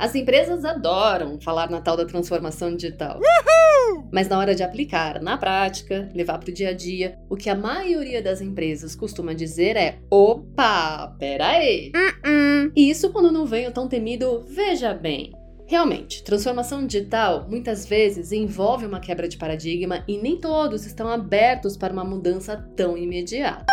As empresas adoram falar na tal da transformação digital. Uhul! Mas na hora de aplicar na prática, levar para o dia a dia, o que a maioria das empresas costuma dizer é: opa, peraí. Uh -uh. E isso quando não vem o tão temido veja bem. Realmente, transformação digital muitas vezes envolve uma quebra de paradigma e nem todos estão abertos para uma mudança tão imediata.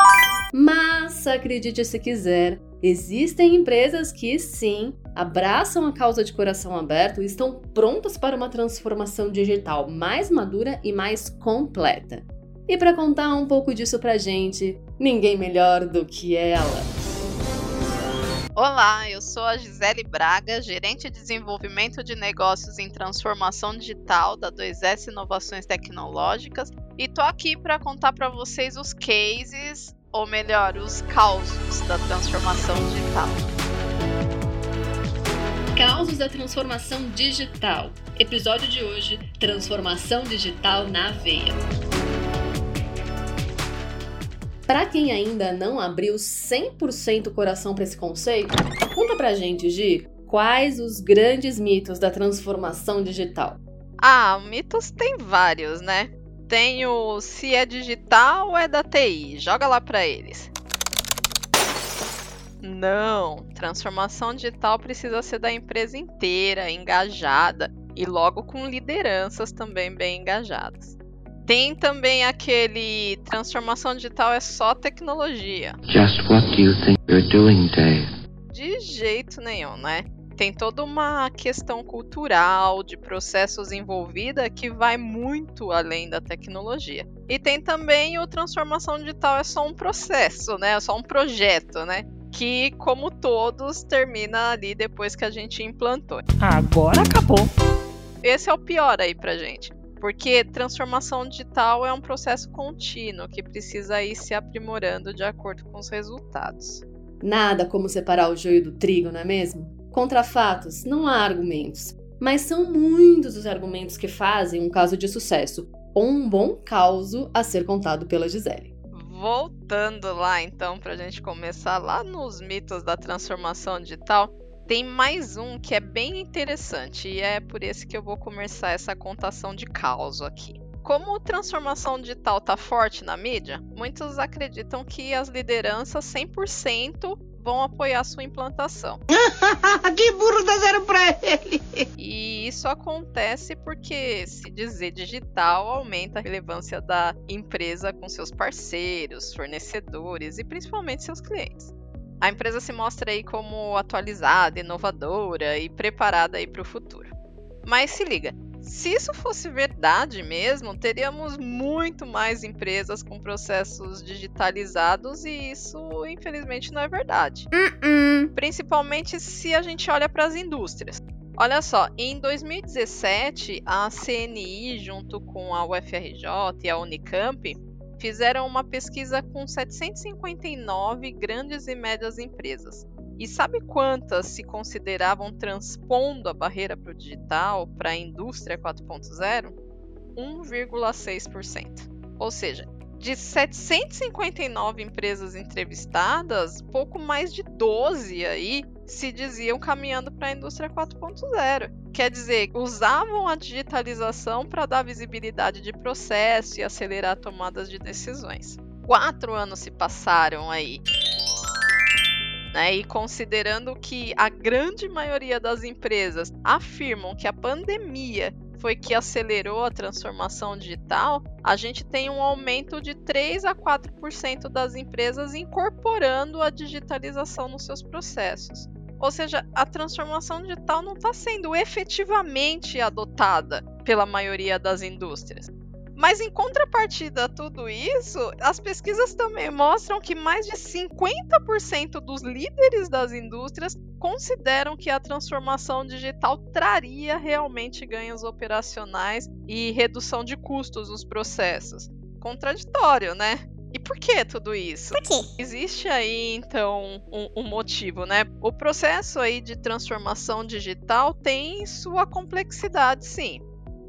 Mas, acredite se quiser, existem empresas que sim abraçam a causa de coração aberto e estão prontas para uma transformação digital mais madura e mais completa. E para contar um pouco disso pra gente, ninguém melhor do que ela. Olá, eu sou a Gisele Braga, gerente de desenvolvimento de negócios em transformação digital da 2S Inovações Tecnológicas e tô aqui para contar para vocês os cases, ou melhor, os causos da transformação digital. Causos da transformação digital. Episódio de hoje: Transformação digital na veia. Para quem ainda não abriu 100% o coração para esse conceito, conta pra gente, Gi, quais os grandes mitos da transformação digital? Ah, mitos tem vários, né? Tem o se é digital ou é da TI, joga lá para eles. Não, transformação digital precisa ser da empresa inteira, engajada e logo com lideranças também bem engajadas. Tem também aquele transformação digital é só tecnologia. Just what do you think you're doing, Dave? De jeito nenhum, né? Tem toda uma questão cultural, de processos envolvida que vai muito além da tecnologia. E tem também o transformação digital é só um processo, né? É só um projeto, né? Que, como todos, termina ali depois que a gente implantou. Agora acabou. Esse é o pior aí pra gente. Porque transformação digital é um processo contínuo que precisa ir se aprimorando de acordo com os resultados. Nada como separar o joio do trigo, não é mesmo? Contra fatos, não há argumentos. Mas são muitos os argumentos que fazem um caso de sucesso, ou um bom caso a ser contado pela Gisele. Voltando lá então, para a gente começar lá nos mitos da transformação digital, tem mais um que é bem interessante e é por esse que eu vou começar essa contação de caos aqui. Como transformação digital tá forte na mídia, muitos acreditam que as lideranças 100% vão apoiar sua implantação. que burro dá zero pra ele! E isso acontece porque se dizer digital aumenta a relevância da empresa com seus parceiros, fornecedores e principalmente seus clientes a empresa se mostra aí como atualizada, inovadora e preparada aí para o futuro. Mas se liga, se isso fosse verdade mesmo, teríamos muito mais empresas com processos digitalizados e isso, infelizmente, não é verdade. Uh -uh. Principalmente se a gente olha para as indústrias. Olha só, em 2017, a CNI, junto com a UFRJ e a Unicamp, fizeram uma pesquisa com 759 grandes e médias empresas. E sabe quantas se consideravam transpondo a barreira para o digital, para a indústria 4.0? 1,6%. Ou seja, de 759 empresas entrevistadas, pouco mais de 12 aí se diziam caminhando para a indústria 4.0. Quer dizer, usavam a digitalização para dar visibilidade de processo e acelerar tomadas de decisões. Quatro anos se passaram aí. Né, e considerando que a grande maioria das empresas afirmam que a pandemia foi que acelerou a transformação digital, a gente tem um aumento de 3 a 4% das empresas incorporando a digitalização nos seus processos. Ou seja, a transformação digital não está sendo efetivamente adotada pela maioria das indústrias. Mas em contrapartida a tudo isso, as pesquisas também mostram que mais de 50% dos líderes das indústrias consideram que a transformação digital traria realmente ganhos operacionais e redução de custos nos processos. Contraditório, né? E por que tudo isso? Por quê? Existe aí, então, um, um, motivo, né? O processo aí de transformação digital tem sua complexidade, sim.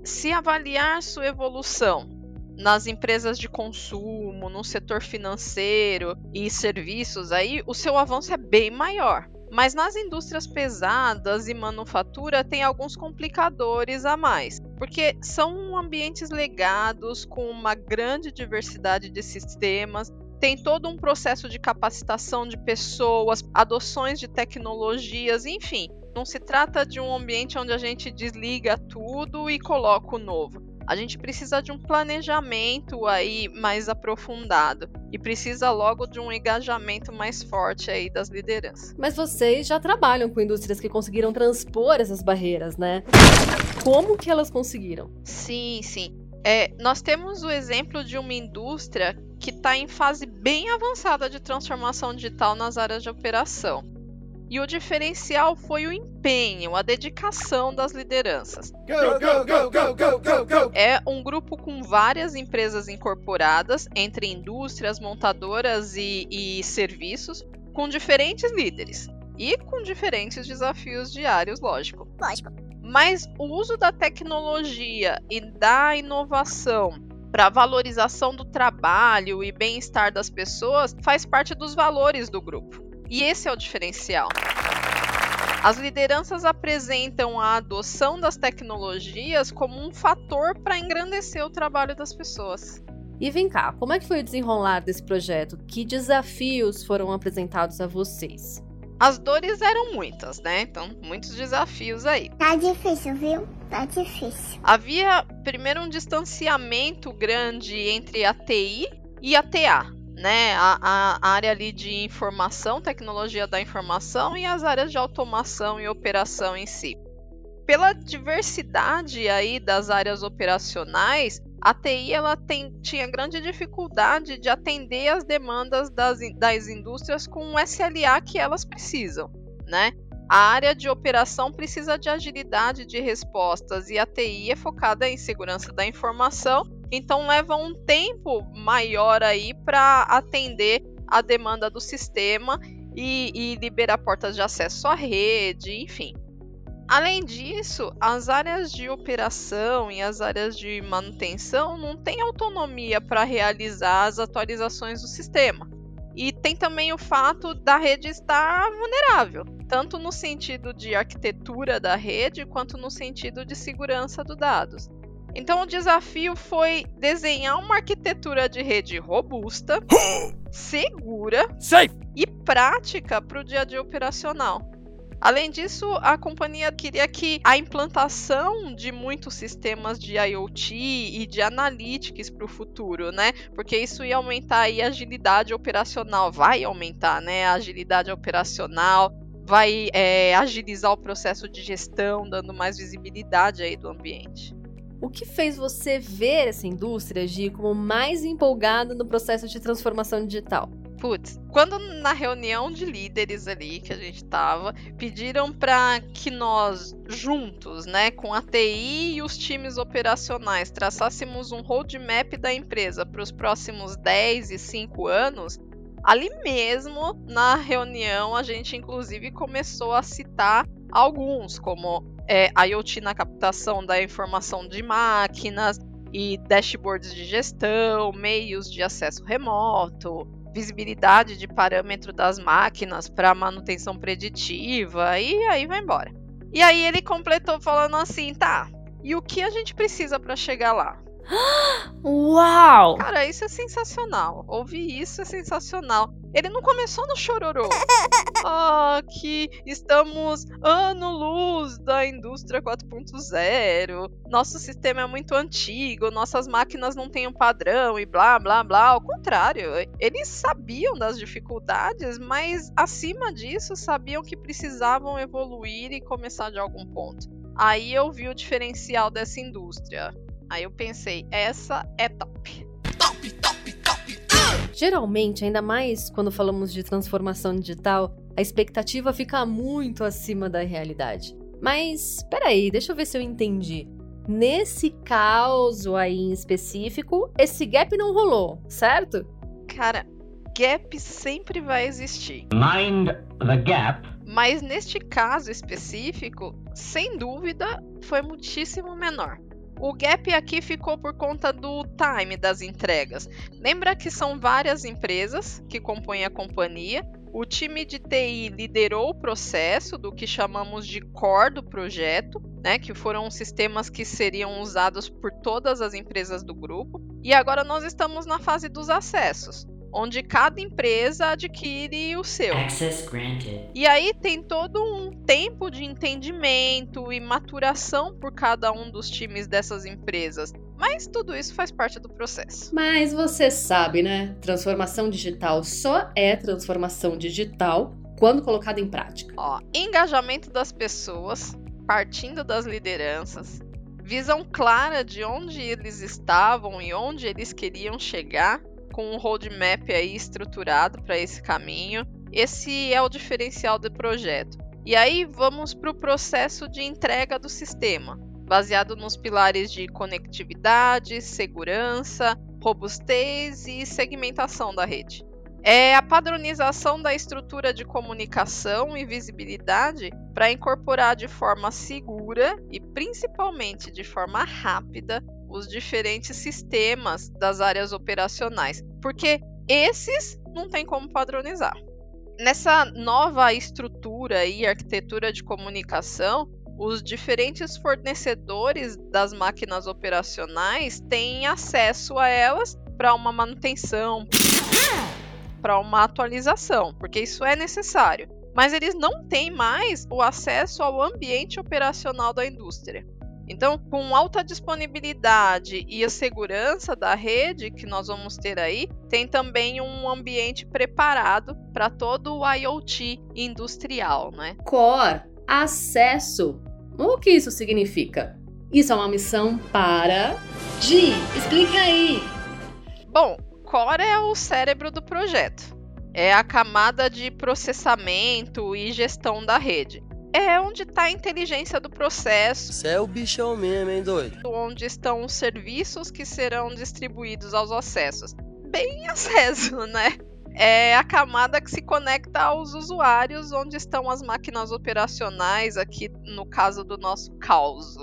Se avaliar sua evolução nas empresas de consumo, no setor financeiro e serviços aí, o seu avanço é bem maior. Mas nas indústrias pesadas e manufatura tem alguns complicadores a mais, porque são ambientes legados com uma grande diversidade de sistemas, tem todo um processo de capacitação de pessoas, adoções de tecnologias, enfim. Não se trata de um ambiente onde a gente desliga tudo e coloca o novo. A gente precisa de um planejamento aí mais aprofundado e precisa logo de um engajamento mais forte aí das lideranças. Mas vocês já trabalham com indústrias que conseguiram transpor essas barreiras, né? Como que elas conseguiram? Sim, sim. É, nós temos o exemplo de uma indústria que está em fase bem avançada de transformação digital nas áreas de operação. E o diferencial foi o empenho, a dedicação das lideranças. Go, go, go, go, go, go, go. É um grupo com várias empresas incorporadas, entre indústrias, montadoras e, e serviços, com diferentes líderes e com diferentes desafios diários, lógico. Lógico. Mas o uso da tecnologia e da inovação para valorização do trabalho e bem-estar das pessoas faz parte dos valores do grupo. E esse é o diferencial. As lideranças apresentam a adoção das tecnologias como um fator para engrandecer o trabalho das pessoas. E vem cá, como é que foi o desenrolar desse projeto? Que desafios foram apresentados a vocês? As dores eram muitas, né? Então, muitos desafios aí. Tá difícil, viu? Tá difícil. Havia primeiro um distanciamento grande entre a TI e a TA, né, a, a, área ali de informação, tecnologia da informação e as áreas de automação e operação em si. Pela diversidade aí das áreas operacionais, a TI ela tem, tinha grande dificuldade de atender as demandas das, das indústrias com o SLA que elas precisam, né? A área de operação precisa de agilidade de respostas e a TI é focada em segurança da informação então leva um tempo maior aí para atender a demanda do sistema e, e liberar portas de acesso à rede, enfim. Além disso, as áreas de operação e as áreas de manutenção não têm autonomia para realizar as atualizações do sistema. E tem também o fato da rede estar vulnerável, tanto no sentido de arquitetura da rede quanto no sentido de segurança dos dados. Então o desafio foi desenhar uma arquitetura de rede robusta, segura Safe. e prática para o dia a dia operacional. Além disso, a companhia queria que a implantação de muitos sistemas de IoT e de analytics para o futuro, né? Porque isso ia aumentar a agilidade operacional, vai aumentar, né? A agilidade operacional, vai é, agilizar o processo de gestão, dando mais visibilidade aí do ambiente. O que fez você ver essa indústria agir como mais empolgada no processo de transformação digital? Putz, quando na reunião de líderes ali que a gente tava, pediram para que nós juntos, né, com a TI e os times operacionais, traçássemos um roadmap da empresa para os próximos 10 e 5 anos, ali mesmo na reunião a gente inclusive começou a citar alguns, como é, IoT na captação da informação de máquinas e dashboards de gestão, meios de acesso remoto, visibilidade de parâmetro das máquinas para manutenção preditiva e aí vai embora. E aí ele completou falando assim, tá? E o que a gente precisa para chegar lá? Uau! Cara, isso é sensacional. Ouvir isso é sensacional. Ele não começou no chororô. Ah, que estamos ano-luz da indústria 4.0. Nosso sistema é muito antigo, nossas máquinas não têm um padrão e blá blá blá. Ao contrário, eles sabiam das dificuldades, mas acima disso sabiam que precisavam evoluir e começar de algum ponto. Aí eu vi o diferencial dessa indústria. Aí eu pensei, essa é top. Geralmente, ainda mais quando falamos de transformação digital, a expectativa fica muito acima da realidade. Mas, peraí, deixa eu ver se eu entendi. Nesse caso aí em específico, esse gap não rolou, certo? Cara, gap sempre vai existir. Mind the gap. Mas neste caso específico, sem dúvida, foi muitíssimo menor. O gap aqui ficou por conta do time das entregas. Lembra que são várias empresas que compõem a companhia O time de TI liderou o processo do que chamamos de core do projeto, né, que foram sistemas que seriam usados por todas as empresas do grupo. E agora nós estamos na fase dos acessos, onde cada empresa adquire o seu. Access granted. E aí tem todo um tempo de entendimento e maturação por cada um dos times dessas empresas. Mas tudo isso faz parte do processo. Mas você sabe, né? Transformação digital só é transformação digital quando colocada em prática. Ó, engajamento das pessoas, partindo das lideranças, visão clara de onde eles estavam e onde eles queriam chegar, com um roadmap aí estruturado para esse caminho. Esse é o diferencial do projeto. E aí vamos para o processo de entrega do sistema, baseado nos pilares de conectividade, segurança, robustez e segmentação da rede. É a padronização da estrutura de comunicação e visibilidade para incorporar de forma segura e principalmente de forma rápida os diferentes sistemas das áreas operacionais, porque esses não tem como padronizar. Nessa nova estrutura e arquitetura de comunicação, os diferentes fornecedores das máquinas operacionais têm acesso a elas para uma manutenção, para uma atualização, porque isso é necessário. Mas eles não têm mais o acesso ao ambiente operacional da indústria. Então, com alta disponibilidade e a segurança da rede que nós vamos ter aí, tem também um ambiente preparado para todo o IoT industrial, né? Core, acesso. O que isso significa? Isso é uma missão para. Gi, explica aí. Bom, Core é o cérebro do projeto. É a camada de processamento e gestão da rede é onde está a inteligência do processo. Você é o bichão mesmo, hein, doido? Onde estão os serviços que serão distribuídos aos acessos. Bem acesso, né? É a camada que se conecta aos usuários, onde estão as máquinas operacionais, aqui no caso do nosso caos.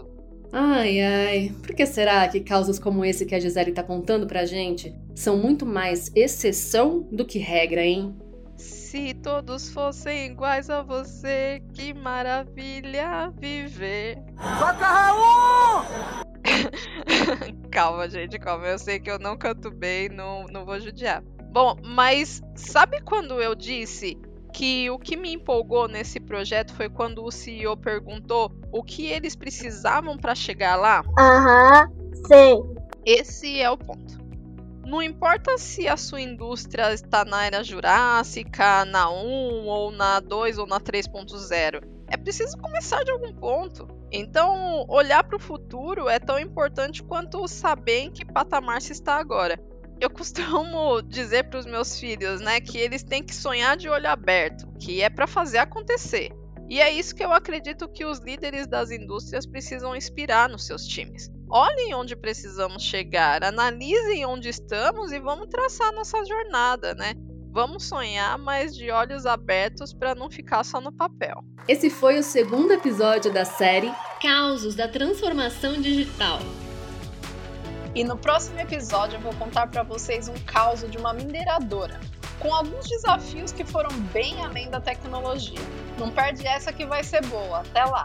Ai, ai, por que será que causas como esse que a Gisele tá contando pra gente são muito mais exceção do que regra, hein? Se todos fossem iguais a você, que maravilha viver. Toca Raul! calma, gente, calma. Eu sei que eu não canto bem, não, não vou judiar. Bom, mas sabe quando eu disse que o que me empolgou nesse projeto foi quando o CEO perguntou o que eles precisavam para chegar lá? Aham, sei. Esse é o ponto. Não importa se a sua indústria está na era jurássica, na 1 ou na 2 ou na 3.0. É preciso começar de algum ponto. Então, olhar para o futuro é tão importante quanto saber em que patamar se está agora. Eu costumo dizer para os meus filhos, né, que eles têm que sonhar de olho aberto, que é para fazer acontecer. E é isso que eu acredito que os líderes das indústrias precisam inspirar nos seus times. Olhem onde precisamos chegar, analisem onde estamos e vamos traçar nossa jornada, né? Vamos sonhar, mas de olhos abertos para não ficar só no papel. Esse foi o segundo episódio da série Causos da Transformação Digital. E no próximo episódio eu vou contar para vocês um caos de uma mineradora, com alguns desafios que foram bem além da tecnologia. Não perde essa que vai ser boa. Até lá!